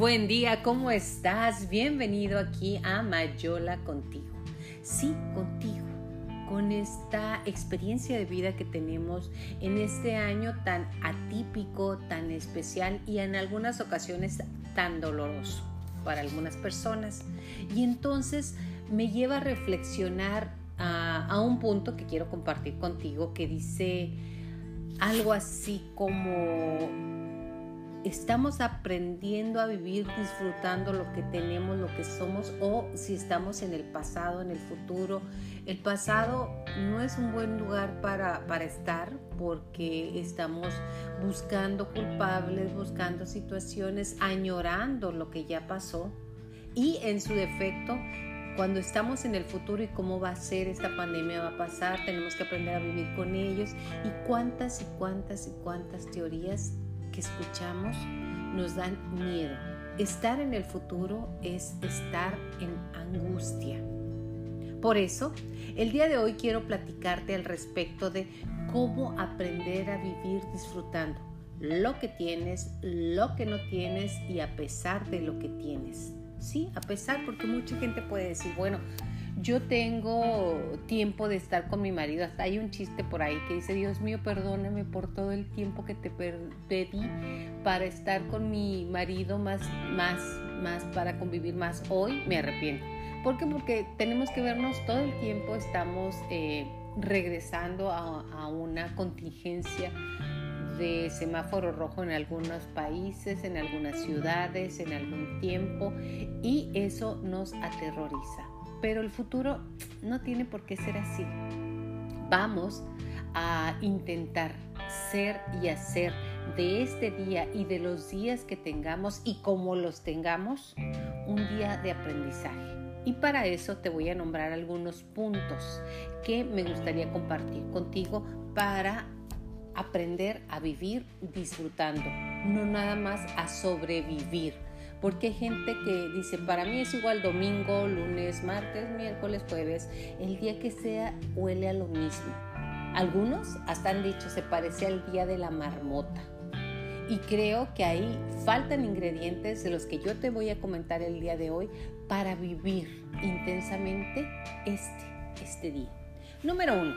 buen día, ¿cómo estás? Bienvenido aquí a Mayola contigo. Sí, contigo, con esta experiencia de vida que tenemos en este año tan atípico, tan especial y en algunas ocasiones tan doloroso para algunas personas. Y entonces me lleva a reflexionar a, a un punto que quiero compartir contigo que dice algo así como estamos aprendiendo a vivir disfrutando lo que tenemos, lo que somos o si estamos en el pasado, en el futuro. El pasado no es un buen lugar para, para estar porque estamos buscando culpables, buscando situaciones, añorando lo que ya pasó y en su defecto cuando estamos en el futuro y cómo va a ser esta pandemia, va a pasar, tenemos que aprender a vivir con ellos y cuántas y cuántas y cuántas teorías escuchamos nos dan miedo. Estar en el futuro es estar en angustia. Por eso, el día de hoy quiero platicarte al respecto de cómo aprender a vivir disfrutando lo que tienes, lo que no tienes y a pesar de lo que tienes. Sí, a pesar, porque mucha gente puede decir, bueno, yo tengo tiempo de estar con mi marido. Hasta hay un chiste por ahí que dice, Dios mío, perdóname por todo el tiempo que te pedí para estar con mi marido más, más, más, para convivir más. Hoy me arrepiento. ¿Por qué? Porque tenemos que vernos todo el tiempo, estamos eh, regresando a una contingencia de semáforo rojo en algunos países, en algunas ciudades, en algún tiempo, y eso nos aterroriza. Pero el futuro no tiene por qué ser así. Vamos a intentar ser y hacer de este día y de los días que tengamos y como los tengamos, un día de aprendizaje. Y para eso te voy a nombrar algunos puntos que me gustaría compartir contigo para aprender a vivir disfrutando, no nada más a sobrevivir porque hay gente que dice, para mí es igual domingo, lunes, martes, miércoles, jueves, el día que sea huele a lo mismo. Algunos hasta han dicho, se parece al día de la marmota. Y creo que ahí faltan ingredientes de los que yo te voy a comentar el día de hoy para vivir intensamente este, este día. Número uno,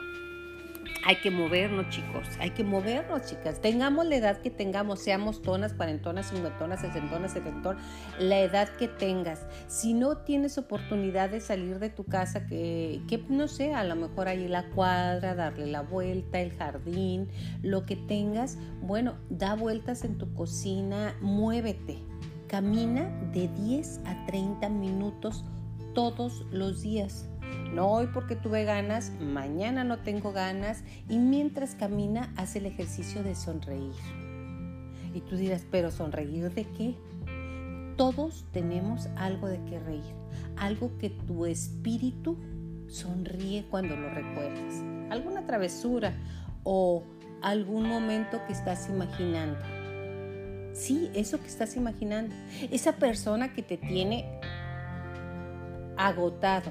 hay que movernos, chicos. Hay que movernos, chicas. Tengamos la edad que tengamos, seamos tonas, cuarentonas, cincuentonas, sesentonas, setentonas, la edad que tengas. Si no tienes oportunidad de salir de tu casa, que, que no sé, a lo mejor ahí la cuadra, darle la vuelta, el jardín, lo que tengas, bueno, da vueltas en tu cocina, muévete. Camina de 10 a 30 minutos todos los días no hoy porque tuve ganas, mañana no tengo ganas y mientras camina hace el ejercicio de sonreír. Y tú dirás, pero sonreír de qué? Todos tenemos algo de qué reír, algo que tu espíritu sonríe cuando lo recuerdas, alguna travesura o algún momento que estás imaginando. Sí, eso que estás imaginando, esa persona que te tiene agotado,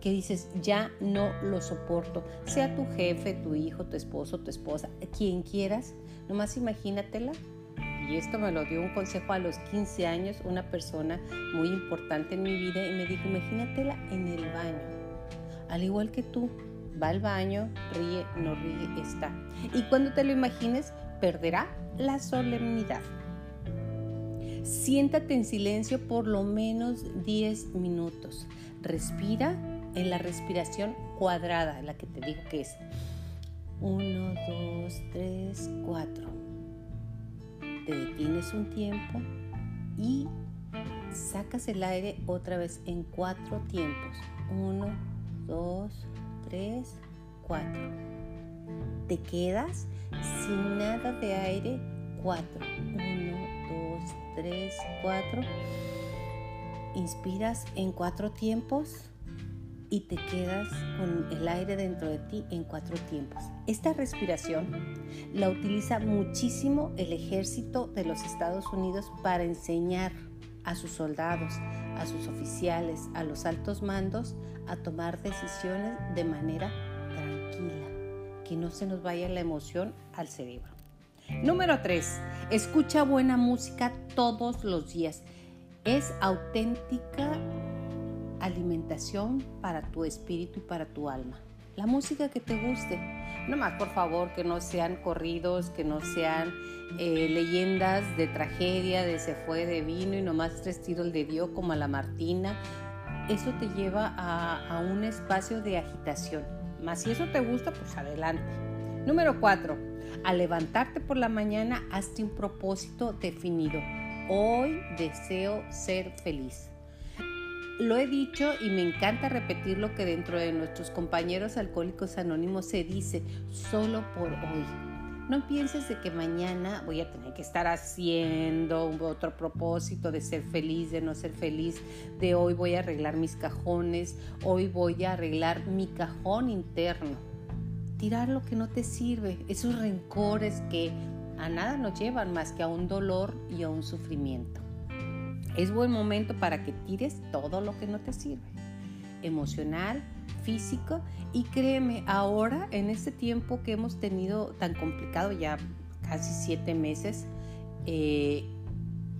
que dices, ya no lo soporto, sea tu jefe, tu hijo, tu esposo, tu esposa, quien quieras, nomás imagínatela. Y esto me lo dio un consejo a los 15 años, una persona muy importante en mi vida, y me dijo, imagínatela en el baño, al igual que tú, va al baño, ríe, no ríe, está. Y cuando te lo imagines, perderá la solemnidad. Siéntate en silencio por lo menos 10 minutos. Respira en la respiración cuadrada, la que te digo que es 1, 2, 3, 4. Te detienes un tiempo y sacas el aire otra vez en cuatro tiempos. 1, 2, 3, 4. Te quedas sin nada de aire 4. 1, 2, 3, 4. Inspiras en cuatro tiempos y te quedas con el aire dentro de ti en cuatro tiempos. Esta respiración la utiliza muchísimo el ejército de los Estados Unidos para enseñar a sus soldados, a sus oficiales, a los altos mandos a tomar decisiones de manera tranquila, que no se nos vaya la emoción al cerebro. Número 3. Escucha buena música todos los días. Es auténtica alimentación para tu espíritu y para tu alma. La música que te guste. No más, por favor, que no sean corridos, que no sean eh, leyendas de tragedia, de se fue de vino y nomás tres tiros de dio como a la Martina. Eso te lleva a, a un espacio de agitación. Más si eso te gusta, pues adelante. Número cuatro, al levantarte por la mañana, hazte un propósito definido. Hoy deseo ser feliz. Lo he dicho y me encanta repetir lo que dentro de nuestros compañeros alcohólicos anónimos se dice, solo por hoy. No pienses de que mañana voy a tener que estar haciendo otro propósito de ser feliz, de no ser feliz, de hoy voy a arreglar mis cajones, hoy voy a arreglar mi cajón interno. Tirar lo que no te sirve, esos rencores que a nada nos llevan más que a un dolor y a un sufrimiento. Es buen momento para que tires todo lo que no te sirve, emocional, físico y créeme, ahora en este tiempo que hemos tenido tan complicado, ya casi siete meses, eh,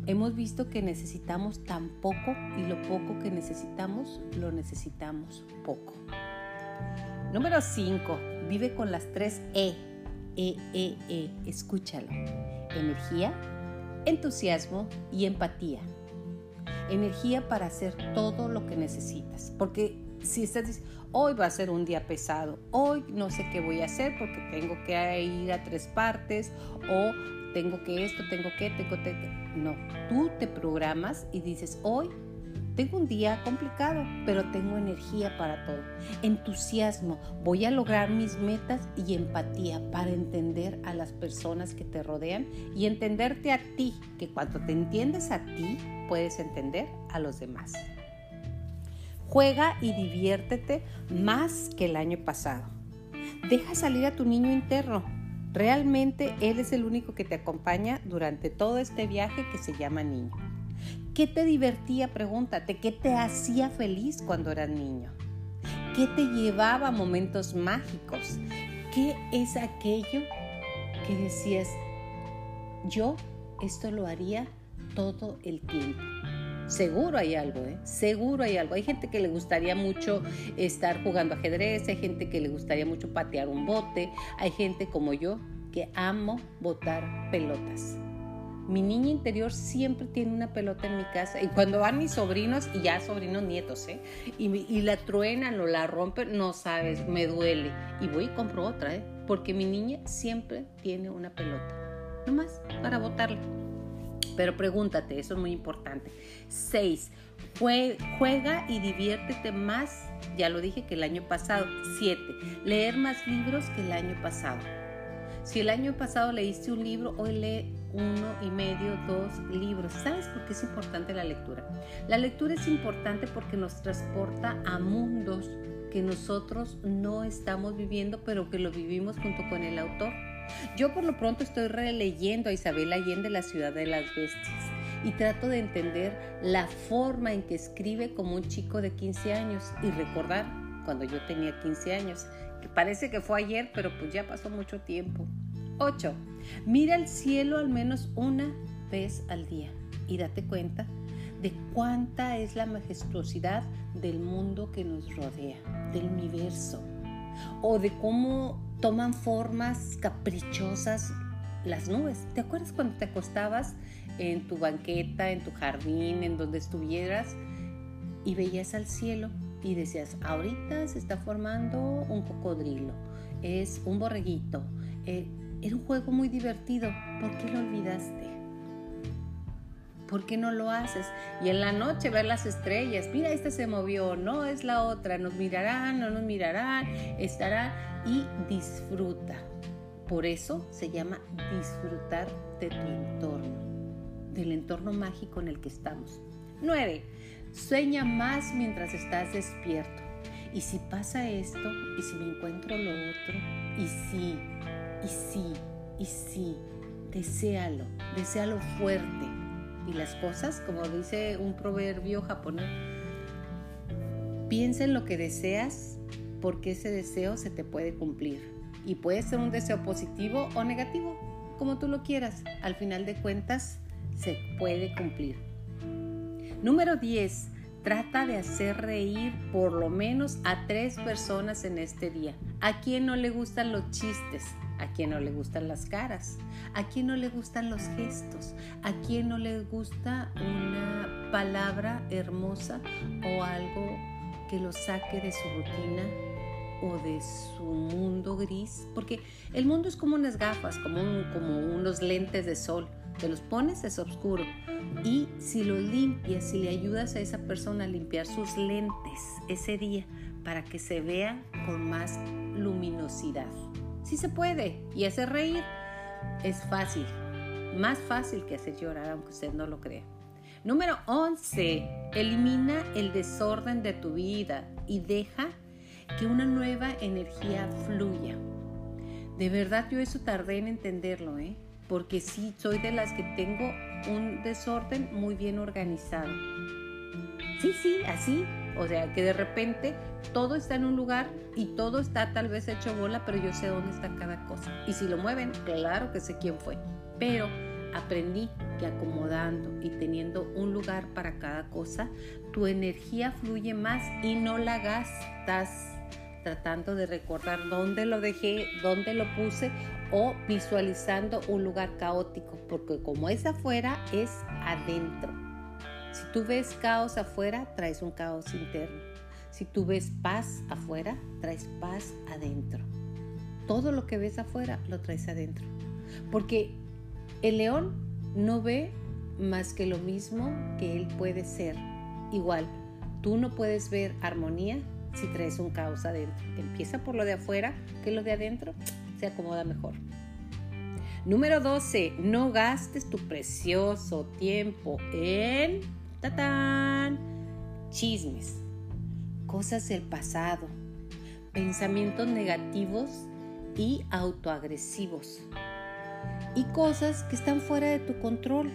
hemos visto que necesitamos tan poco y lo poco que necesitamos lo necesitamos poco. Número 5. Vive con las tres E. E, E, E. Escúchalo. Energía, entusiasmo y empatía energía para hacer todo lo que necesitas. Porque si estás diciendo, hoy va a ser un día pesado, hoy no sé qué voy a hacer porque tengo que ir a tres partes o tengo que esto, tengo que, tengo que... No, tú te programas y dices, hoy tengo un día complicado, pero tengo energía para todo. Entusiasmo, voy a lograr mis metas y empatía para entender a las personas que te rodean y entenderte a ti, que cuando te entiendes a ti, puedes entender a los demás. Juega y diviértete más que el año pasado. Deja salir a tu niño interno. Realmente él es el único que te acompaña durante todo este viaje que se llama niño. ¿Qué te divertía? Pregúntate. ¿Qué te hacía feliz cuando eras niño? ¿Qué te llevaba a momentos mágicos? ¿Qué es aquello que decías, yo esto lo haría todo el tiempo? Seguro hay algo, ¿eh? Seguro hay algo. Hay gente que le gustaría mucho estar jugando ajedrez, hay gente que le gustaría mucho patear un bote, hay gente como yo que amo botar pelotas. Mi niña interior siempre tiene una pelota en mi casa y cuando van mis sobrinos, y ya sobrinos nietos, ¿eh? y, la truenan o la rompen, no sabes, me duele. Y voy y compro otra, ¿eh? porque mi niña siempre tiene una pelota, nomás para botarla. Pero pregúntate, eso es muy importante. Seis, juega y diviértete más, ya lo dije que el año pasado. Siete, leer más libros que el año pasado. Si el año pasado leíste un libro, hoy lee uno y medio, dos libros. ¿Sabes por qué es importante la lectura? La lectura es importante porque nos transporta a mundos que nosotros no estamos viviendo, pero que lo vivimos junto con el autor. Yo por lo pronto estoy releyendo a Isabel Allende, La ciudad de las bestias, y trato de entender la forma en que escribe como un chico de 15 años y recordar cuando yo tenía 15 años, que parece que fue ayer, pero pues ya pasó mucho tiempo. 8. Mira el cielo al menos una vez al día y date cuenta de cuánta es la majestuosidad del mundo que nos rodea, del universo, o de cómo toman formas caprichosas las nubes. ¿Te acuerdas cuando te acostabas en tu banqueta, en tu jardín, en donde estuvieras y veías al cielo y decías, ahorita se está formando un cocodrilo, es un borreguito, eh, era un juego muy divertido. ¿Por qué lo olvidaste? ¿Por qué no lo haces? Y en la noche ver las estrellas. Mira, esta se movió, no es la otra. Nos mirarán, no nos mirarán, estará y disfruta. Por eso se llama disfrutar de tu entorno, del entorno mágico en el que estamos. 9. Sueña más mientras estás despierto. Y si pasa esto, y si me encuentro lo otro, y si y sí, y sí, deséalo, deséalo fuerte. Y las cosas, como dice un proverbio japonés, piensa en lo que deseas porque ese deseo se te puede cumplir. Y puede ser un deseo positivo o negativo, como tú lo quieras. Al final de cuentas, se puede cumplir. Número 10. Trata de hacer reír por lo menos a tres personas en este día. ¿A quién no le gustan los chistes? ¿A quién no le gustan las caras? ¿A quién no le gustan los gestos? ¿A quién no le gusta una palabra hermosa o algo que lo saque de su rutina o de su mundo gris? Porque el mundo es como unas gafas, como, como unos lentes de sol. Te los pones, es oscuro. Y si lo limpias, si le ayudas a esa persona a limpiar sus lentes ese día para que se vea con más luminosidad. Sí se puede. Y hacer reír es fácil. Más fácil que hacer llorar, aunque usted no lo crea. Número 11. Elimina el desorden de tu vida y deja que una nueva energía fluya. De verdad yo eso tardé en entenderlo, ¿eh? porque sí, soy de las que tengo un desorden muy bien organizado. Sí, sí, así. O sea, que de repente todo está en un lugar y todo está tal vez hecho bola, pero yo sé dónde está cada cosa. Y si lo mueven, claro que sé quién fue. Pero aprendí que acomodando y teniendo un lugar para cada cosa, tu energía fluye más y no la gastas tratando de recordar dónde lo dejé, dónde lo puse o visualizando un lugar caótico, porque como es afuera, es adentro. Si tú ves caos afuera, traes un caos interno. Si tú ves paz afuera, traes paz adentro. Todo lo que ves afuera lo traes adentro. Porque el león no ve más que lo mismo que él puede ser. Igual, tú no puedes ver armonía si traes un caos adentro. Empieza por lo de afuera, que lo de adentro se acomoda mejor. Número 12. No gastes tu precioso tiempo en tatán, chismes, cosas del pasado, pensamientos negativos y autoagresivos y cosas que están fuera de tu control.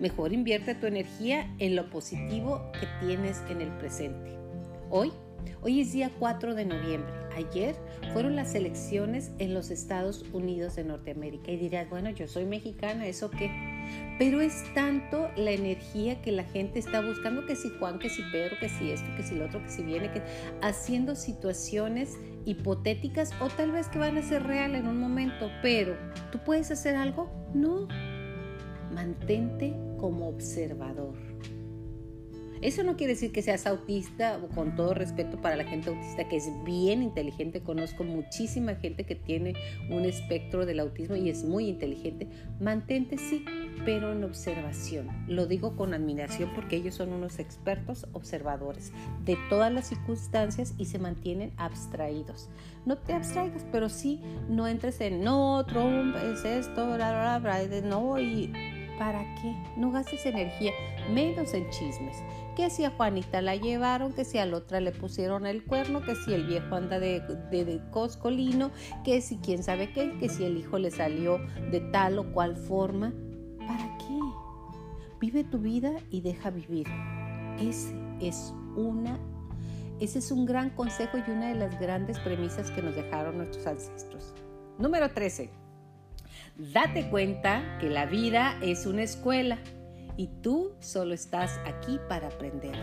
Mejor invierte tu energía en lo positivo que tienes en el presente. Hoy Hoy es día 4 de noviembre. Ayer fueron las elecciones en los Estados Unidos de Norteamérica. Y dirás, bueno, yo soy mexicana, ¿eso qué? Pero es tanto la energía que la gente está buscando, que si Juan, que si Pedro, que si esto, que si lo otro, que si viene, que haciendo situaciones hipotéticas o tal vez que van a ser real en un momento. Pero, ¿tú puedes hacer algo? No. Mantente como observador. Eso no quiere decir que seas autista, con todo respeto para la gente autista, que es bien inteligente. Conozco muchísima gente que tiene un espectro del autismo y es muy inteligente. Mantente, sí, pero en observación. Lo digo con admiración porque ellos son unos expertos observadores de todas las circunstancias y se mantienen abstraídos. No te abstraigas, pero sí no entres en no, Trump es esto, bla, bla, bla, no, y ¿para qué? No gastes energía, menos en chismes que si a Juanita la llevaron, que si a la otra le pusieron el cuerno, que si el viejo anda de, de, coscolino, que si quién sabe qué, que si el hijo le salió de tal o cual forma. ¿Para qué? Vive tu vida y deja vivir. Ese es una ese es un gran consejo y una de las grandes premisas que nos dejaron nuestros ancestros. Número 13. Date cuenta que la vida es una escuela y tú solo estás aquí para aprender.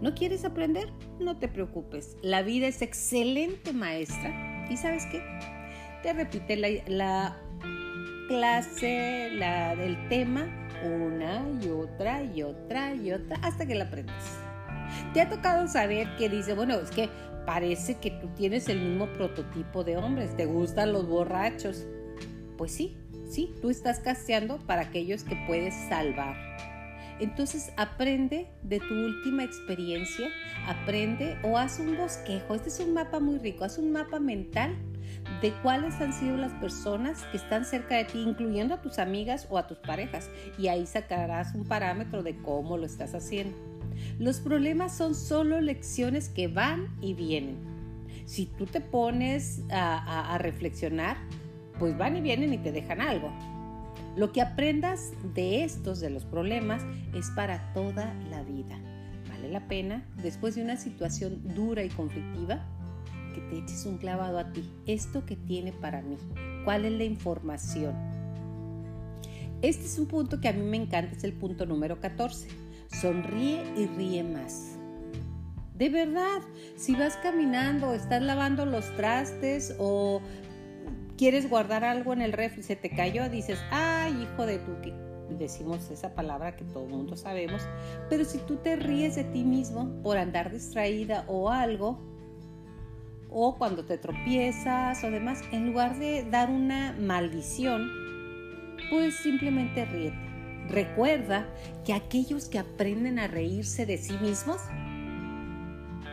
¿No quieres aprender? No te preocupes. La vida es excelente maestra. ¿Y sabes qué? Te repite la, clase, la del tema, una y otra y otra y otra hasta que la aprendes. Te ha tocado saber que dice, bueno, es que parece que tú tienes el mismo prototipo de hombres, te gustan los borrachos. Pues sí, Sí, tú estás casteando para aquellos que puedes salvar. Entonces aprende de tu última experiencia, aprende o haz un bosquejo. Este es un mapa muy rico, haz un mapa mental de cuáles han sido las personas que están cerca de ti, incluyendo a tus amigas o a tus parejas. Y ahí sacarás un parámetro de cómo lo estás haciendo. Los problemas son solo lecciones que van y vienen. Si tú te pones a, a reflexionar, pues van y vienen y te dejan algo. Lo que aprendas de estos, de los problemas, es para toda la vida. Vale la pena, después de una situación dura y conflictiva, que te eches un clavado a ti. ¿Esto que tiene para mí? ¿Cuál es la información? Este es un punto que a mí me encanta, es el punto número 14. sonríe y ríe más. De verdad, si vas caminando, estás lavando los trastes o quieres guardar algo en el refri, se te cayó, dices, ay, hijo de tu decimos esa palabra que todo el mundo sabemos, pero si tú te ríes de ti mismo por andar distraída o algo, o cuando te tropiezas o demás, en lugar de dar una maldición, pues simplemente ríete. Recuerda que aquellos que aprenden a reírse de sí mismos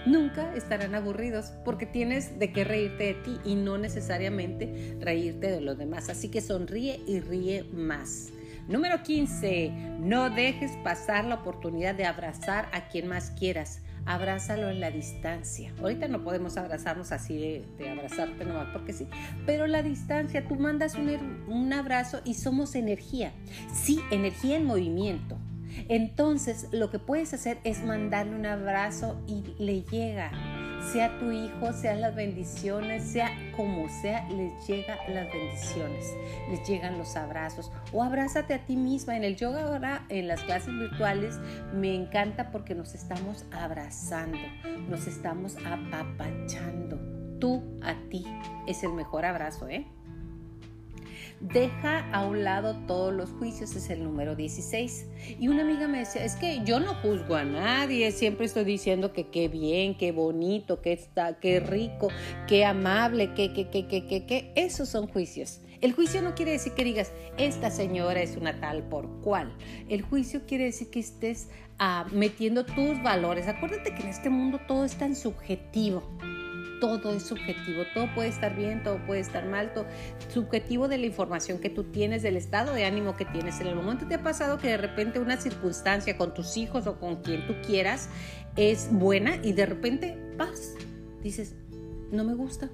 nunca estarán aburridos porque tienes de qué reírte de ti y no necesariamente reírte de los demás. Así que sonríe y ríe más. Número 15. No dejes pasar la oportunidad de abrazar a quien más quieras. Abrázalo en la distancia. Ahorita no podemos abrazarnos así de, abrazarte nomás porque sí. Pero la distancia, tú mandas un, un abrazo y somos energía. Sí, energía en movimiento. Entonces lo que puedes hacer es mandarle un abrazo y le llega sea tu hijo, sean las bendiciones, sea como sea, les llegan las bendiciones, les llegan los abrazos. O abrázate a ti misma. En el yoga ahora, en las clases virtuales, me encanta porque nos estamos abrazando, nos estamos apapachando. Tú a ti es el mejor abrazo, ¿eh? Deja a un lado todos los juicios, es el número 16. Y una amiga me decía, es que yo no juzgo a nadie, siempre estoy diciendo que qué bien, qué bonito, qué está, qué rico, qué amable, qué, qué, qué, qué, qué, qué. Esos son juicios. El juicio no quiere decir que digas, esta señora es una tal por cual. El juicio quiere decir que estés ah, metiendo tus valores. Acuérdate que en este mundo todo es tan subjetivo todo es subjetivo, todo puede estar bien, todo puede estar mal, todo subjetivo de la información que tú tienes, del estado de ánimo que tienes. En el momento te ha pasado que de repente una circunstancia con tus hijos o con quien tú quieras es buena y de repente paz, dices, no me gusta.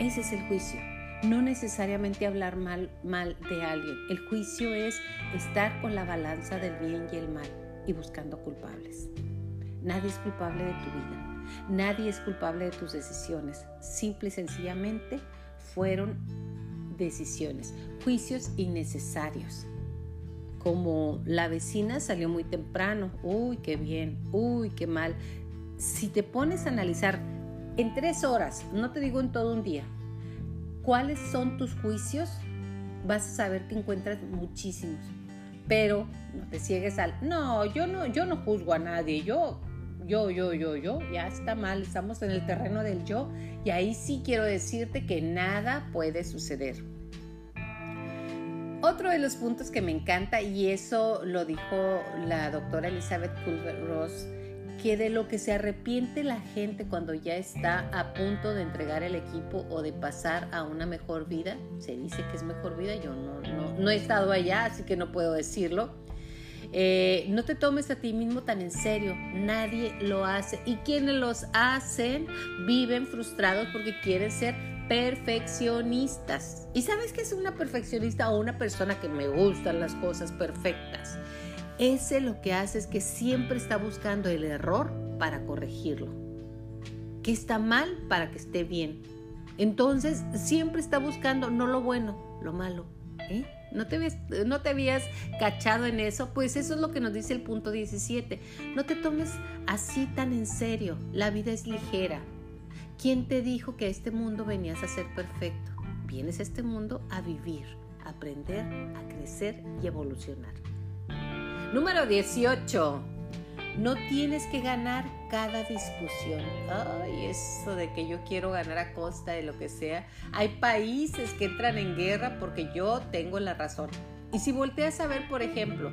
Ese es el juicio. No necesariamente hablar mal, mal de alguien. El juicio es estar con la balanza del bien y el mal y buscando culpables. Nadie es culpable de tu vida. Nadie es culpable de tus decisiones. Simple y sencillamente fueron decisiones, juicios innecesarios. Como la vecina salió muy temprano, uy, qué bien, uy, qué mal. Si te pones a analizar en tres horas, no te digo en todo un día, cuáles son tus juicios, vas a saber que encuentras muchísimos. Pero no te ciegues al, no, yo no, yo no juzgo a nadie, yo yo, yo, yo, yo, ya está mal, estamos en el terreno del yo y ahí sí quiero decirte que nada puede suceder. Otro de los puntos que me encanta, y eso lo dijo la doctora Elizabeth Kubler-Ross, que de lo que se arrepiente la gente cuando ya está a punto de entregar el equipo o de pasar a una mejor vida, se dice que es mejor vida, yo no, no, no he estado allá, así que no puedo decirlo, eh, no te tomes a ti mismo tan en serio, nadie lo hace. Y quienes los hacen viven frustrados porque quieren ser perfeccionistas. ¿Y sabes qué es una perfeccionista o una persona que me gustan las cosas perfectas? Ese lo que hace es que siempre está buscando el error para corregirlo. Que está mal para que esté bien. Entonces siempre está buscando no lo bueno, lo malo. ¿eh? ¿No te, ¿No te habías cachado en eso? Pues eso es lo que nos dice el punto 17. No te tomes así tan en serio. La vida es ligera. ¿Quién te dijo que a este mundo venías a ser perfecto? Vienes a este mundo a vivir, a aprender, a crecer y evolucionar. Número 18. No tienes que ganar cada discusión. Ay, eso de que yo quiero ganar a costa de lo que sea. Hay países que entran en guerra porque yo tengo la razón. Y si volteas a ver, por ejemplo,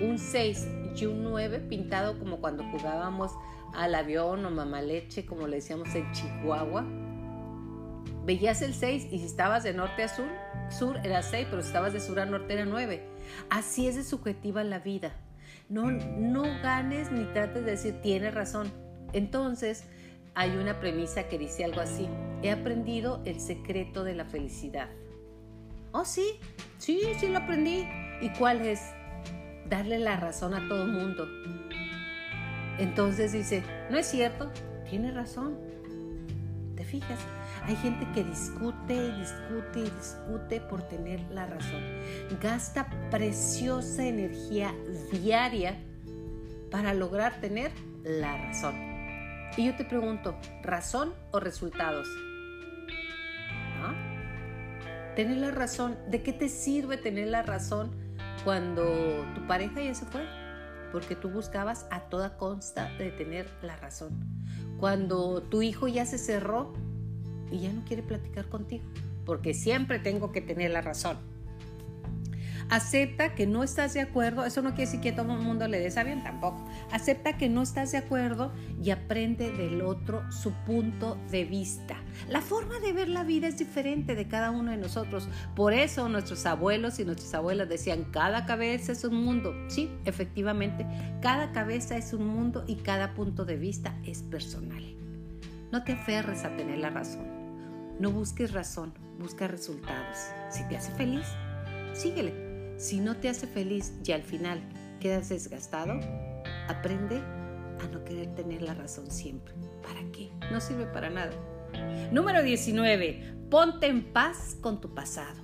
un 6 y un 9 pintado como cuando jugábamos al avión o mamaleche, como le decíamos en Chihuahua, veías el 6 y si estabas de norte a sur, sur era 6, pero si estabas de sur a norte era 9. Así es de subjetiva la vida. No, no ganes ni trates de decir tienes razón. Entonces, hay una premisa que dice algo así. He aprendido el secreto de la felicidad. Oh, sí, sí, sí lo aprendí. ¿Y cuál es? Darle la razón a todo el mundo. Entonces dice, no es cierto, tiene razón. ¿Te fijas? Hay gente que discute y discute y discute por tener la razón. Gasta preciosa energía diaria para lograr tener la razón. Y yo te pregunto, ¿razón o resultados? Tener la razón, ¿de qué te sirve tener la razón cuando tu pareja ya se fue? Porque tú buscabas a toda consta de tener la razón. Cuando tu hijo ya se cerró y ya no quiere platicar contigo, porque siempre tengo que tener la razón. Acepta que no estás de acuerdo, eso no quiere decir que todo el mundo le des bien tampoco. Acepta que no estás de acuerdo y aprende del otro su punto de vista. La forma de ver la vida es diferente de cada uno de nosotros. Por eso nuestros abuelos y nuestras abuelas decían, cada cabeza es un mundo. Sí, efectivamente, cada cabeza es un mundo y cada punto de vista es personal. No te aferres a tener la razón. No busques razón, busca resultados. Si te hace feliz, síguele si no te hace feliz y al final quedas desgastado, aprende a no querer tener la razón siempre. ¿Para qué? No sirve para nada. Número 19. Ponte en paz con tu pasado.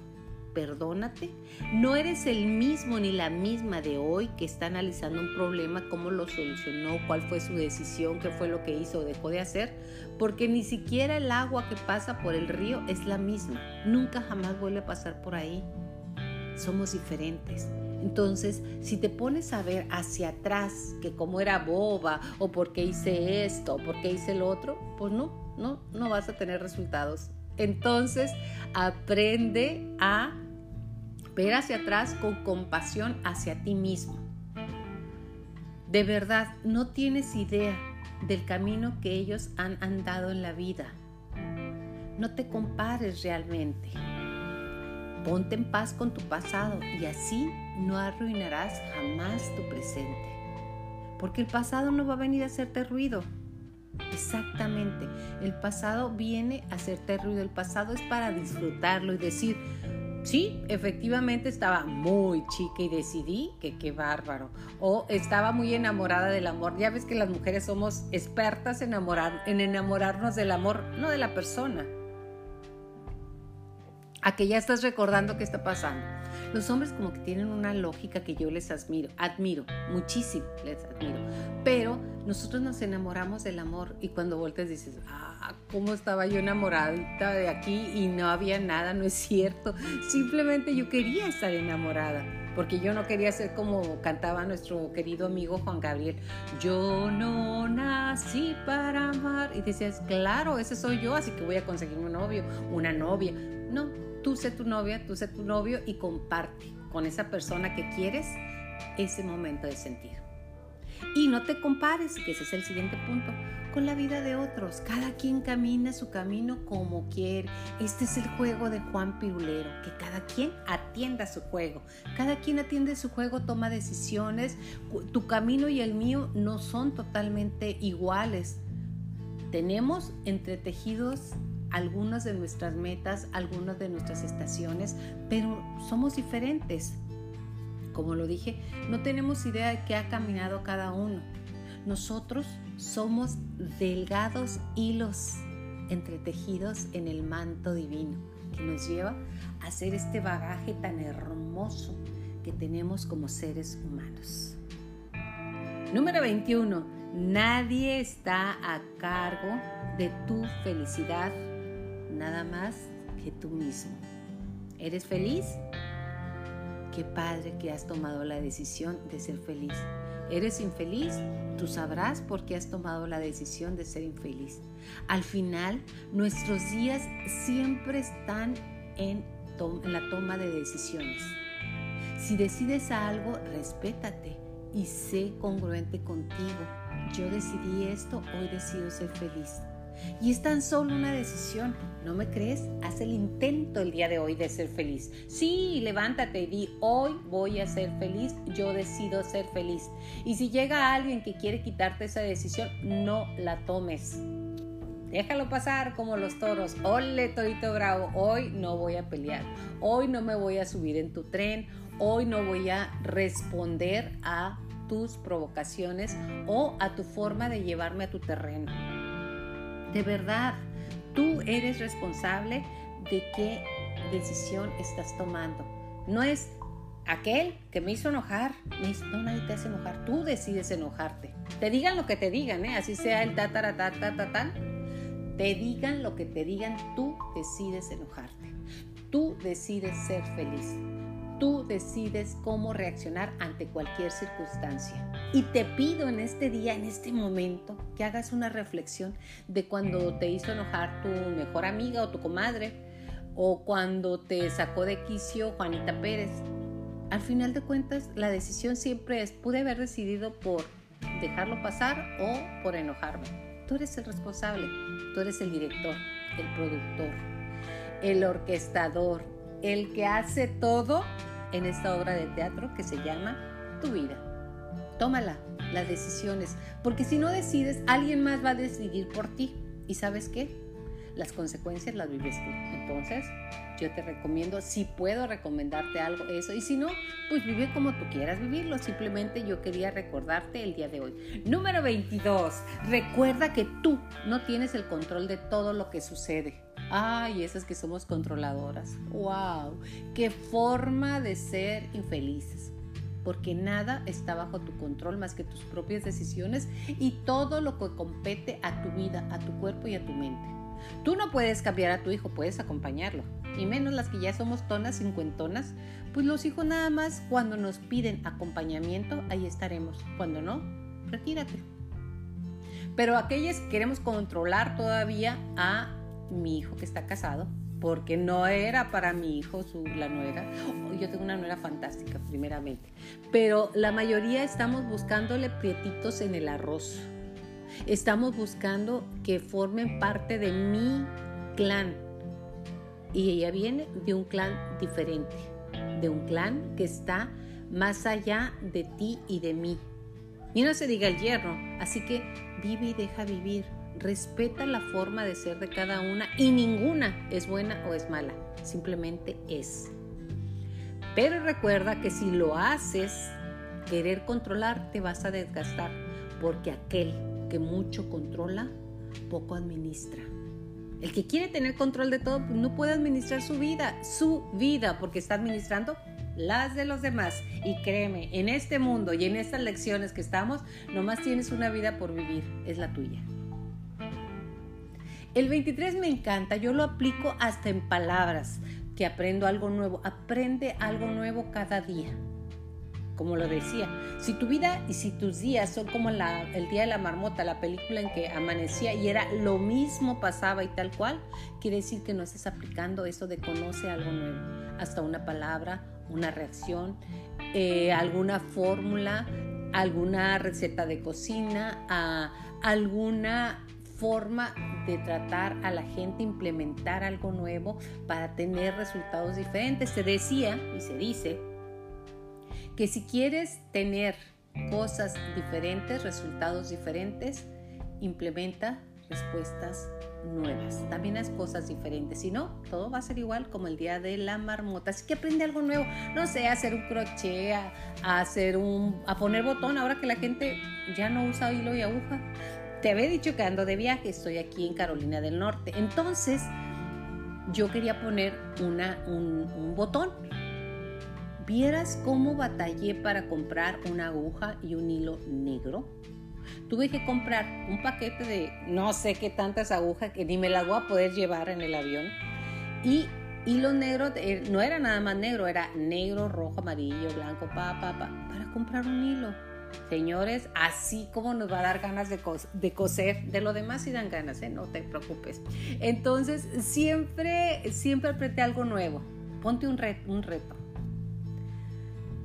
Perdónate. No eres el mismo ni la misma de hoy que está analizando un problema, cómo lo solucionó, cuál fue su decisión, qué fue lo que hizo o dejó de hacer, porque ni siquiera el agua que pasa por el río es la misma. Nunca jamás vuelve a pasar por ahí somos diferentes. Entonces, si te pones a ver hacia atrás, que como era boba, o por qué hice esto, o por qué hice el otro, pues no, no, no vas a tener resultados. Entonces, aprende a ver hacia atrás con compasión hacia ti mismo. De verdad, no tienes idea del camino que ellos han andado en la vida. No te compares realmente. Ponte en paz con tu pasado y así no arruinarás jamás tu presente. Porque el pasado no va a venir a hacerte ruido. Exactamente, el pasado viene a hacerte ruido. El pasado es para disfrutarlo y decir, sí, efectivamente estaba muy chica y decidí que qué bárbaro. O estaba muy enamorada del amor. Ya ves que las mujeres somos expertas en, enamorar, en enamorarnos del amor, no de la persona a que ya estás recordando qué está pasando. Los hombres como que tienen una lógica que yo les admiro, admiro, muchísimo les admiro. Pero nosotros nos enamoramos del amor y cuando volteas dices, ah, ¿cómo estaba yo enamoradita de aquí y no había nada? No es cierto. Simplemente yo quería estar enamorada. Porque yo no quería ser como cantaba nuestro querido amigo Juan Gabriel. Yo no nací para amar. Y decías, claro, ese soy yo, así que voy a conseguir un novio, una novia. No, Tú sé tu novia, tú sé tu novio y comparte con esa persona que quieres ese momento de sentir. Y no te compares, que ese es el siguiente punto, con la vida de otros. Cada quien camina su camino como quiere. Este es el juego de Juan Pirulero, que cada quien atienda su juego. Cada quien atiende su juego, toma decisiones. Tu camino y el mío no son totalmente iguales. Tenemos entretejidos algunas de nuestras metas, algunas de nuestras estaciones, pero somos diferentes. Como lo dije, no tenemos idea de qué ha caminado cada uno. Nosotros somos delgados hilos entretejidos en el manto divino que nos lleva a hacer este bagaje tan hermoso que tenemos como seres humanos. Número 21. Nadie está a cargo de tu felicidad nada más que tú mismo. ¿Eres feliz? Qué padre que has tomado la decisión de ser feliz. ¿Eres infeliz? Tú sabrás por qué has tomado la decisión de ser infeliz. Al final, nuestros días siempre están en, la toma de decisiones. Si decides algo, respétate y sé congruente contigo. Yo decidí esto, hoy decido ser feliz. Y es tan solo una decisión. ¿No me crees? Haz el intento el día de hoy de ser feliz. Sí, levántate y di, hoy voy a ser feliz, yo decido ser feliz. Y si llega alguien que quiere quitarte esa decisión, no la tomes. Déjalo pasar como los toros. Ole, torito bravo, hoy no voy a pelear. Hoy no me voy a subir en tu tren. Hoy no voy a responder a tus provocaciones o a tu forma de llevarme a tu terreno. De verdad, tú eres responsable de qué decisión estás tomando. No es aquel que me hizo enojar, no, nadie te hace enojar, tú decides enojarte. Te digan lo que te digan, ¿eh? así sea el ta ta ta ta te digan lo que te digan, tú decides enojarte. Tú decides ser feliz. Tú decides cómo reaccionar ante cualquier circunstancia. Y te pido en este día, en este momento, que hagas una reflexión de cuando te hizo enojar tu mejor amiga o tu comadre, o cuando te sacó de quicio Juanita Pérez. Al final de cuentas, la decisión siempre es, pude haber decidido por dejarlo pasar o por enojarme. Tú eres el responsable, tú eres el director, el productor, el orquestador, el que hace todo en esta obra de teatro que se llama Tu vida. Tómala, las decisiones, porque si no decides, alguien más va a decidir por ti. ¿Y sabes qué? Las consecuencias las vives tú. Entonces, yo te recomiendo, si puedo recomendarte algo, eso. Y si no, pues vive como tú quieras vivirlo. Simplemente yo quería recordarte el día de hoy. Número 22. Recuerda que tú no tienes el control de todo lo que sucede. Ay, esas que somos controladoras. ¡Wow! ¡Qué forma de ser infelices! Porque nada está bajo tu control más que tus propias decisiones y todo lo que compete a tu vida, a tu cuerpo y a tu mente. Tú no puedes cambiar a tu hijo, puedes acompañarlo. Y menos las que ya somos tonas, cincuentonas, pues los hijos nada más cuando nos piden acompañamiento, ahí estaremos. Cuando no, retírate. Pero aquellas que queremos controlar todavía a mi hijo que está casado, porque no era para mi hijo su, la nuera. Oh, yo tengo una nuera fantástica, primeramente. Pero la mayoría estamos buscándole prietitos en el arroz. Estamos buscando que formen parte de mi clan. Y ella viene de un clan diferente, de un clan que está más allá de ti y de mí. Y no se diga el hierro, así que vive y deja vivir respeta la forma de ser de cada una y ninguna es buena o es mala, simplemente es. Pero recuerda que si lo haces, querer controlar, te vas a desgastar, porque aquel que mucho controla, poco administra. El que quiere tener control de todo, pues no puede administrar su vida, su vida, porque está administrando las de los demás. Y créeme, en este mundo y en estas lecciones que estamos, nomás tienes una vida por vivir, es la tuya. El 23 me encanta, yo lo aplico hasta en palabras, que aprendo algo nuevo, aprende algo nuevo cada día. Como lo decía, si tu vida y si tus días son como el día de la marmota, la película en que amanecía y era lo mismo pasaba y tal cual, quiere decir que no estás aplicando eso de conoce algo nuevo, hasta una palabra, una reacción, eh, alguna fórmula, alguna receta de cocina, alguna forma de tratar a la gente, implementar algo nuevo para tener resultados diferentes. Se decía y se dice que si quieres tener cosas diferentes, resultados diferentes, implementa respuestas nuevas. También haz cosas diferentes. Si no, todo va a ser igual como el día de la marmota. Así que aprende algo nuevo. No sé, hacer un crochet, hacer un, a poner botón. Ahora que la gente ya no usa hilo y aguja, te había dicho que ando de viaje, estoy aquí en Carolina del Norte. Entonces, yo quería poner un, botón. ¿Vieras cómo batallé para comprar una aguja y un hilo negro? Tuve que comprar un paquete de no sé qué tantas agujas que ni me las voy a poder llevar en el avión. Y hilo negro, eh, no era nada más negro, era negro, rojo, amarillo, blanco, pa, pa, pa, para comprar un hilo. Señores, así como nos va a dar ganas de, coser, de lo demás sí dan ganas, ¿eh? no te preocupes. Entonces, siempre, siempre apreté algo nuevo. Ponte un, un reto.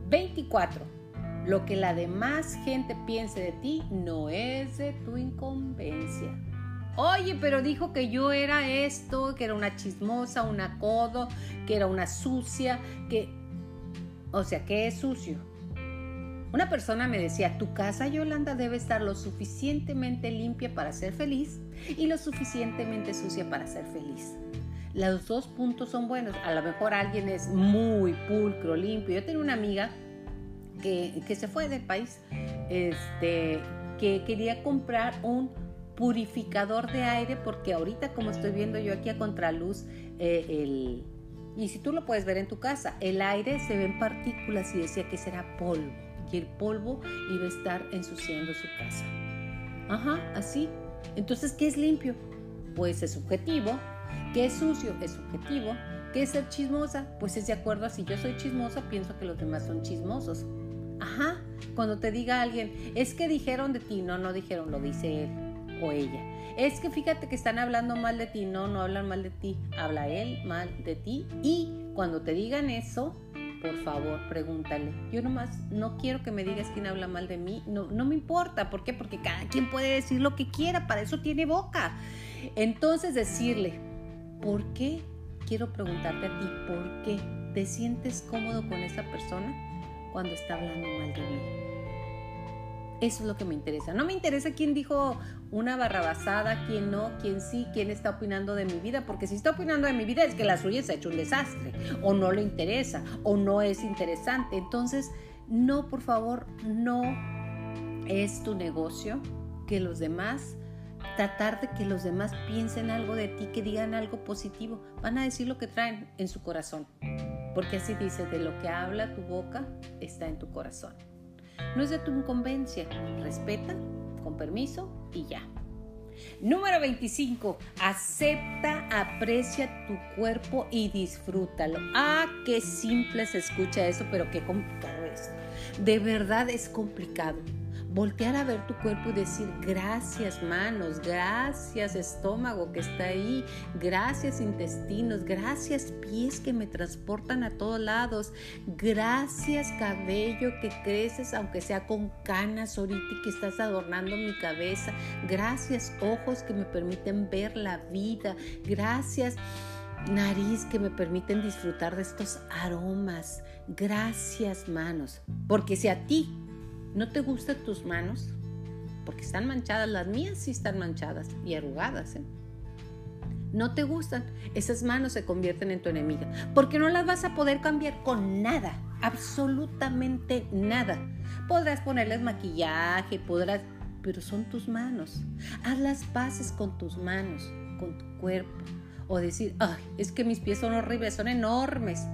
24. Lo que la demás gente piense de ti no es de tu incumbencia. Oye, pero dijo que yo era esto, que era una chismosa, una codo, que era una sucia, que... O sea, que es sucio una persona me decía, tu casa Yolanda debe estar lo suficientemente limpia para ser feliz y lo suficientemente sucia para ser feliz. Los dos puntos son buenos. A lo mejor alguien es muy pulcro, limpio. Yo tengo una amiga que, se fue del país, este, que quería comprar un purificador de aire porque ahorita como estoy viendo yo aquí a contraluz eh, el Y si tú lo puedes ver en tu casa, el aire se ve en partículas y decía que será polvo. Y el polvo iba a estar ensuciando su casa. Ajá, así. Entonces, ¿qué es limpio? Pues es subjetivo. ¿Qué es sucio? Es subjetivo. ¿Qué es ser chismosa? Pues es de acuerdo a si yo soy chismosa, pienso que los demás son chismosos. Ajá, cuando te diga alguien, es que dijeron de ti, no, no dijeron, lo dice él o ella. Es que fíjate que están hablando mal de ti, no, no hablan mal de ti, habla él mal de ti y cuando te digan eso, por favor, pregúntale. Yo nomás no quiero que me digas quién habla mal de mí, no, no me importa, ¿por qué? Porque cada quien puede decir lo que quiera, para eso tiene boca. Entonces decirle, ¿por qué? Quiero preguntarte a ti, ¿por qué te sientes cómodo con esa persona cuando está hablando mal de mí? Eso es lo que me interesa. No me interesa quién dijo una barrabasada, quién no, quién sí, quién está opinando de mi vida, porque si está opinando de mi vida es que la suya se ha hecho un desastre, o no le interesa, o no es interesante. Entonces, no, por favor, no es tu negocio que los demás, tratar de que los demás piensen algo de ti, que digan algo positivo. Van a decir lo que traen en su corazón, porque así dice, de lo que habla tu boca está en tu corazón. No es de tu incumbencia. Respeta, con permiso y ya. Número 25. Acepta, aprecia tu cuerpo y disfrútalo. Ah, qué simple se escucha eso, pero qué complicado es. De verdad es complicado voltear a ver tu cuerpo y decir gracias manos, gracias estómago que está ahí, gracias intestinos, gracias pies que me transportan a todos lados, gracias cabello que creces aunque sea con canas ahorita y que estás adornando mi cabeza, gracias ojos que me permiten ver la vida, gracias nariz que me permiten disfrutar de estos aromas. Gracias manos, porque si a ti ¿No te gustan tus manos? Porque están manchadas, las mías sí están manchadas y arrugadas. ¿eh? No te gustan, esas manos se convierten en tu enemiga, porque no las vas a poder cambiar con nada, absolutamente nada. Podrás ponerles maquillaje, podrás, pero son tus manos. Haz las paces con tus manos, con tu cuerpo. O decir, ay, es que mis pies son horribles, son enormes.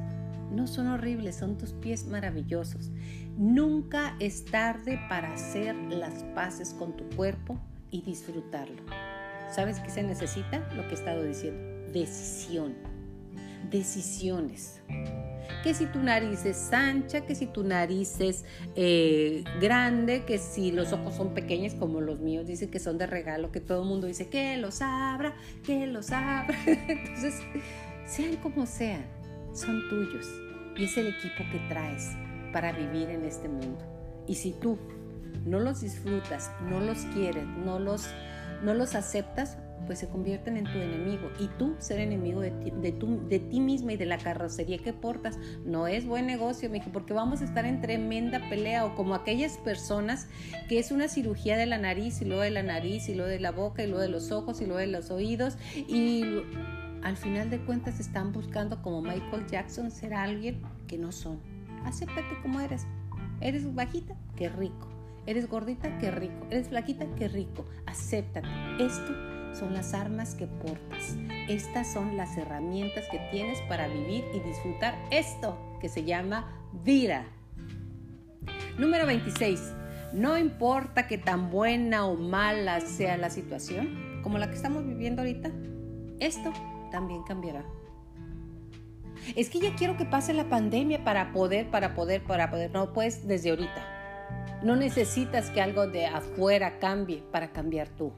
No son horribles, son tus pies maravillosos. Nunca es tarde para hacer las paces con tu cuerpo y disfrutarlo. ¿Sabes qué se necesita? Lo que he estado diciendo. Decisión. Decisiones. Que si tu nariz es ancha, que si tu nariz es eh, grande, que si los ojos son pequeños como los míos, dicen que son de regalo, que todo el mundo dice que los abra, que los abra. Entonces, sean como sean, son tuyos y es el equipo que traes para vivir en este mundo. Y si tú no los disfrutas, no los quieres, no los, no los aceptas, pues se convierten en tu enemigo. Y tú ser enemigo de ti, de, de ti misma y de la carrocería que portas no es buen negocio, me porque vamos a estar en tremenda pelea o como aquellas personas que es una cirugía de la nariz y luego de la nariz y luego de la boca y luego de los ojos y luego de los oídos y al final de cuentas están buscando como Michael Jackson ser alguien que no son. Acéptate como eres. Eres bajita, qué rico. Eres gordita, qué rico. Eres flaquita, qué rico. Acéptate. Esto son las armas que portas. Estas son las herramientas que tienes para vivir y disfrutar esto que se llama vida. Número 26. No importa que tan buena o mala sea la situación, como la que estamos viviendo ahorita, esto también cambiará. Es que ya quiero que pase la pandemia para poder, para poder, para poder. No, pues desde ahorita. No necesitas que algo de afuera cambie para cambiar tú.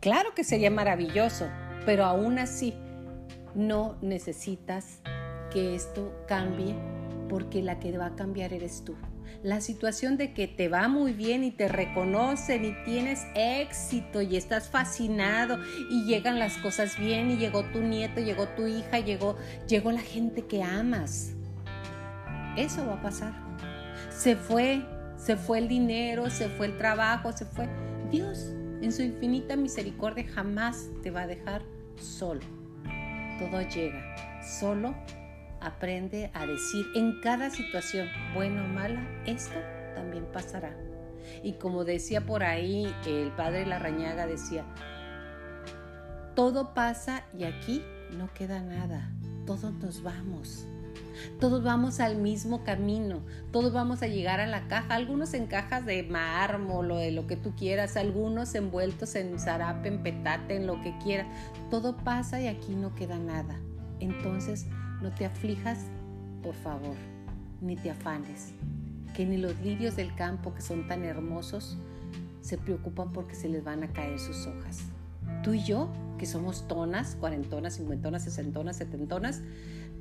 Claro que sería maravilloso, pero aún así no necesitas que esto cambie porque la que va a cambiar eres tú la situación de que te va muy bien y te reconocen y tienes éxito y estás fascinado y llegan las cosas bien y llegó tu nieto, llegó tu hija, llegó, llegó la gente que amas. Eso va a pasar. Se fue, se fue el dinero, se fue el trabajo, se fue. Dios en su infinita misericordia jamás te va a dejar solo. Todo llega. Solo aprende a decir en cada situación, buena o mala, esto también pasará. Y como decía por ahí el padre Larrañaga decía, todo pasa y aquí no queda nada. todos nos vamos. Todos vamos al mismo camino, todos vamos a llegar a la caja, algunos en cajas de mármol o de lo que tú quieras, algunos envueltos en zarape, en petate, en lo que quieras. Todo pasa y aquí no queda nada. Entonces, no te aflijas, por favor, ni te afanes, que ni los lirios del campo que son tan hermosos se preocupan porque se les van a caer sus hojas. Tú y yo, que somos tonas, cuarentonas, cincuentonas, sesentonas, setentonas,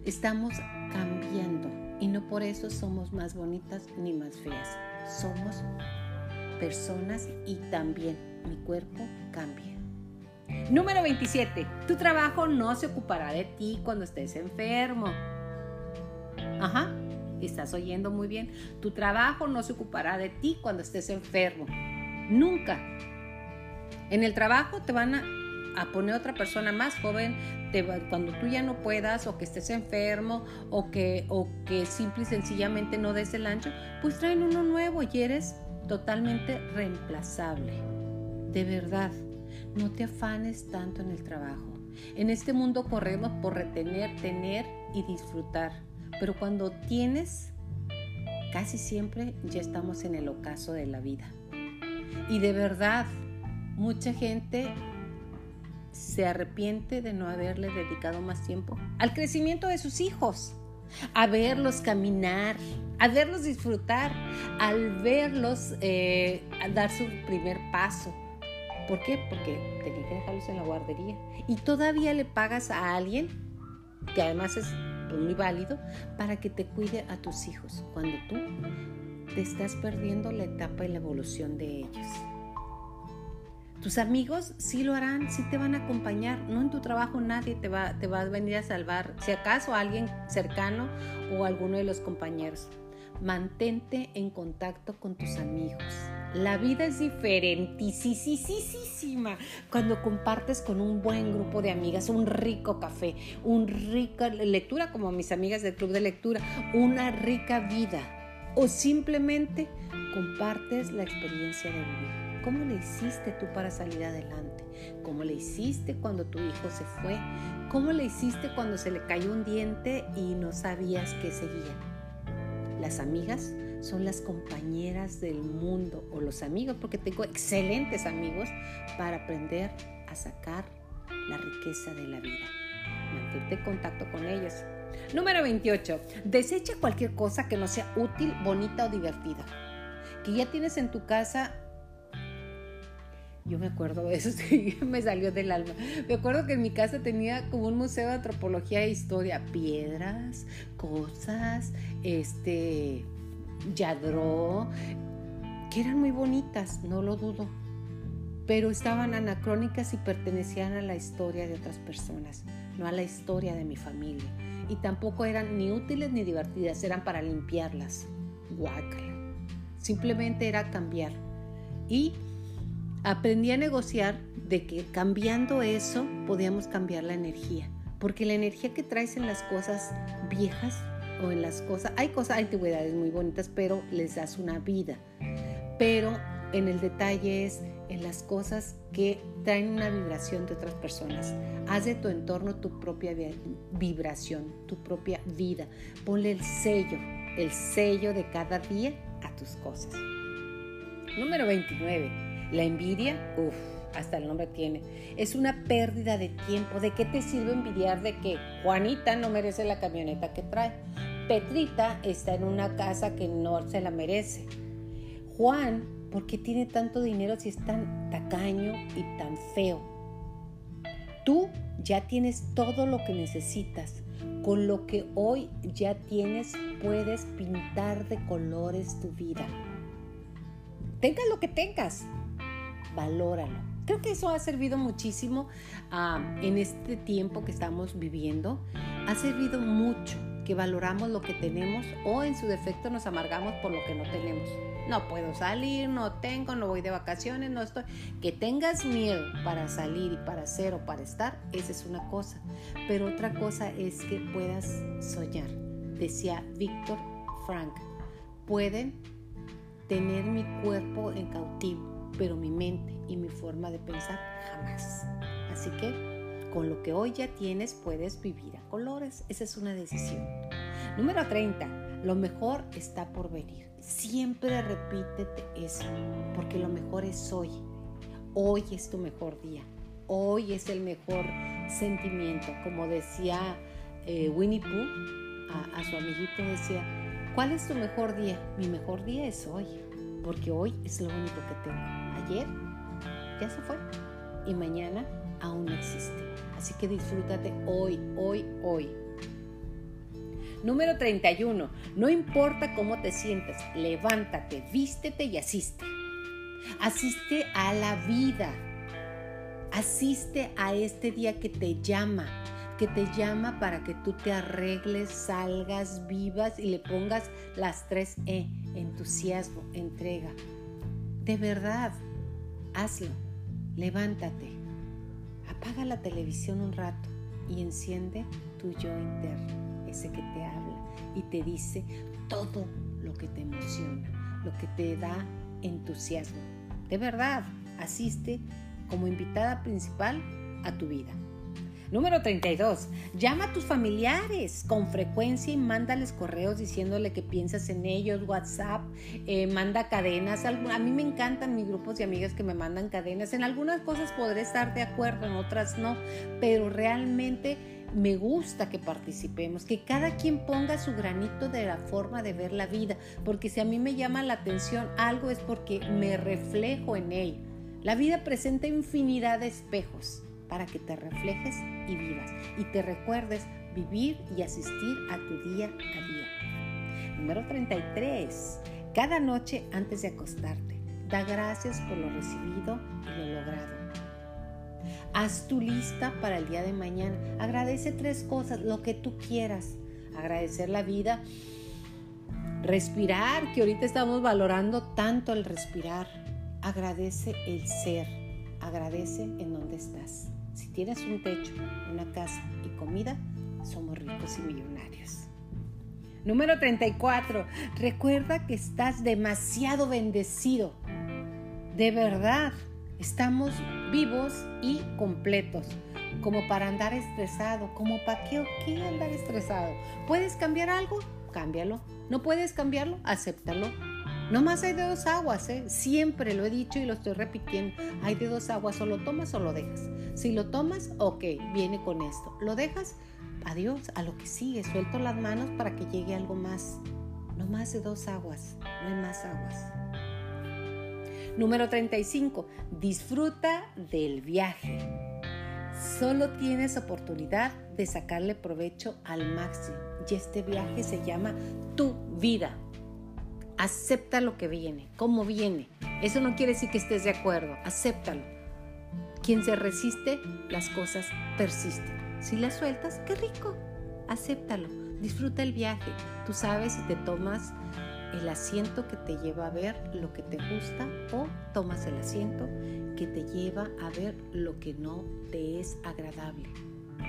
estamos cambiando y no por eso somos más bonitas ni más feas. Somos personas y también mi cuerpo cambia. Número 27. Tu trabajo no se ocupará de ti cuando estés enfermo. Ajá, estás oyendo muy bien. Tu trabajo no se ocupará de ti cuando estés enfermo. Nunca. En el trabajo te van a, poner otra persona más joven te cuando tú ya no puedas o que estés enfermo o que, o que simple y sencillamente no des el ancho, pues traen uno nuevo y eres totalmente reemplazable. De verdad, no te afanes tanto en el trabajo. En este mundo corremos por retener, tener y disfrutar. Pero cuando tienes, casi siempre ya estamos en el ocaso de la vida. Y de verdad, mucha gente se arrepiente de no haberle dedicado más tiempo al crecimiento de sus hijos, a verlos caminar, a verlos disfrutar, al verlos eh, dar su primer paso. ¿Por qué? Porque tenía que dejarlos en la guardería. Y todavía le pagas a alguien, que además es muy válido, para que te cuide a tus hijos, cuando tú te estás perdiendo la etapa y la evolución de ellos. Tus amigos sí lo harán, sí te van a acompañar. No en tu trabajo nadie te va, te va a venir a salvar. Si acaso alguien cercano o alguno de los compañeros. Mantente en contacto con tus amigos. La vida es diferentísima cuando compartes con un buen grupo de amigas un rico café, una rica lectura como mis amigas del club de lectura, una rica vida o simplemente compartes la experiencia de vivir. ¿Cómo le hiciste tú para salir adelante? ¿Cómo le hiciste cuando tu hijo se fue? ¿Cómo le hiciste cuando se le cayó un diente y no sabías qué seguía? Las amigas son las compañeras del mundo o los amigos, porque tengo excelentes amigos para aprender a sacar la riqueza de la vida. Mantente en contacto con ellos. Número 28. Desecha cualquier cosa que no sea útil, bonita o divertida. Que ya tienes en tu casa yo me acuerdo de eso, me salió del alma. Me acuerdo que en mi casa tenía como un museo de antropología e historia, piedras, cosas, este, yadró, que eran muy bonitas, no lo dudo, pero estaban anacrónicas y pertenecían a la historia de otras personas, no a la historia de mi familia. Y tampoco eran ni útiles ni divertidas, eran para limpiarlas. Guácala. Simplemente era cambiar. Y aprendí a negociar de que cambiando eso podíamos cambiar la energía. Porque la energía que traes en las cosas viejas o en las cosas, hay cosas, hay antigüedades muy bonitas, pero les das una vida. Pero en el detalle es en las cosas que traen una vibración de otras personas. Haz de tu entorno tu propia vibración, tu propia vida. Ponle el sello, el sello de cada día a tus cosas. Número 29 la envidia, uff, hasta el nombre tiene. Es una pérdida de tiempo. ¿De qué te sirve envidiar de que Juanita no merece la camioneta que trae? Petrita está en una casa que no se la merece. Juan, ¿por qué tiene tanto dinero si es tan tacaño y tan feo? Tú ya tienes todo lo que necesitas. Con lo que hoy ya tienes, puedes pintar de colores tu vida. Tengas lo que tengas, valóralo. Creo que eso ha servido muchísimo ah, en este tiempo que estamos viviendo. Ha servido mucho que valoramos lo que tenemos o en su defecto nos amargamos por lo que no tenemos. No puedo salir, no tengo, no voy de vacaciones, no estoy. Que tengas miedo para salir y para hacer o para estar, esa es una cosa. Pero otra cosa es que puedas soñar. Decía Víctor Frank, pueden tener mi cuerpo en cautivo pero mi mente y mi forma de pensar jamás. Así que Con lo que hoy ya tienes puedes vivir a colores. Esa es una decisión. Número 30. Lo mejor está por venir. Siempre repítete eso, porque lo mejor es hoy. Hoy es tu mejor día. Hoy es el mejor sentimiento. Como decía eh, Winnie Pooh a, a su amiguito, decía, ¿cuál es tu mejor día? Mi mejor día es hoy, porque hoy es lo único que tengo. Ayer ya se fue y mañana aún no existe. Así que disfrútate hoy, hoy, hoy. Número 31. No importa cómo te sientes, levántate, vístete y asiste. Asiste a la vida. Asiste a este día que te llama, que te llama para que tú te arregles, salgas, vivas y le pongas las tres E, entusiasmo, entrega. De verdad, hazlo, levántate, apaga la televisión un rato y enciende tu yo interno, ese que te habla y te dice todo lo que te emociona, lo que te da entusiasmo. De verdad, asiste como invitada principal a tu vida. Número 32. Llama a tus familiares con frecuencia y mándales correos diciéndole que piensas en ellos, WhatsApp, eh, manda cadenas. A mí me encantan mis grupos de amigas que me mandan cadenas. En algunas cosas podré estar de acuerdo, en otras no, pero realmente me gusta que participemos, que cada quien ponga su granito de la forma de ver la vida, porque si a mí me llama la atención algo es porque me reflejo en él. La vida presenta infinidad de espejos para que te reflejes y vivas y te recuerdes vivir y asistir a tu día a día. Número 33. Cada noche antes de acostarte, da gracias por lo recibido y lo logrado. Haz tu lista para el día de mañana. Agradece tres cosas, lo que tú quieras. Agradecer la vida. Respirar, que ahorita estamos valorando tanto el respirar. Agradece el ser. Agradece en donde estás. Si tienes un techo, una casa y comida, somos ricos y millonarios. Número 34. Recuerda que estás demasiado bendecido. De verdad, estamos vivos y completos. Como para andar estresado, como para qué o qué andar estresado. ¿Puedes cambiar algo? Cámbialo. ¿No puedes cambiarlo? Acéptalo. No más hay de dos aguas, ¿eh? siempre lo he dicho y lo estoy repitiendo. Hay de dos aguas, o lo tomas o lo dejas. Si lo tomas, ok, viene con esto. Lo dejas, adiós, a lo que sigue. Suelto las manos para que llegue algo más. No más de dos aguas, no hay más aguas. Número 35. Disfruta del viaje. Solo tienes oportunidad de sacarle provecho al máximo. Y este viaje se llama tu vida. Acepta lo que viene, como viene. Eso no quiere decir que estés de acuerdo. Acéptalo. Quien se resiste, las cosas persisten. Si las sueltas, qué rico. Acéptalo. Disfruta el viaje. Tú sabes si te tomas el asiento que te lleva a ver lo que te gusta o tomas el asiento que te lleva a ver lo que no te es agradable.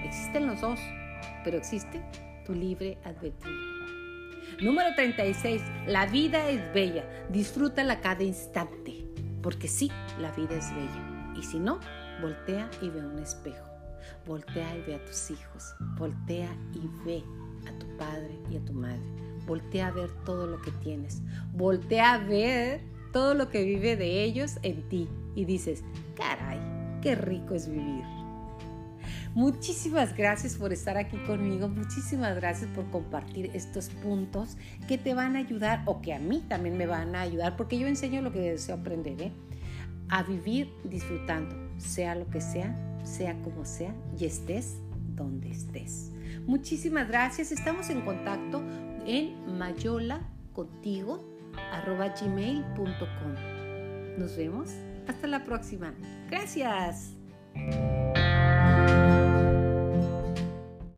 Existen los dos, pero existe tu libre albedrío. Número 36. La vida es bella. Disfrútala cada instante. Porque sí, la vida es bella. Y si no, voltea y ve un espejo. Voltea y ve a tus hijos. Voltea y ve a tu padre y a tu madre Voltea a ver todo lo que tienes. Voltea a ver todo lo que vive de ellos en ti. Y dices, caray, qué rico es vivir. Muchísimas gracias por estar aquí conmigo, muchísimas gracias por compartir estos puntos que te van a ayudar o que a mí también me van a ayudar, porque yo enseño lo que deseo aprender, ¿eh? a vivir disfrutando, sea lo que sea, sea como sea, y estés donde estés. Muchísimas gracias, estamos en contacto en mayolacontigo.gmail.com. Nos vemos hasta la próxima. Gracias.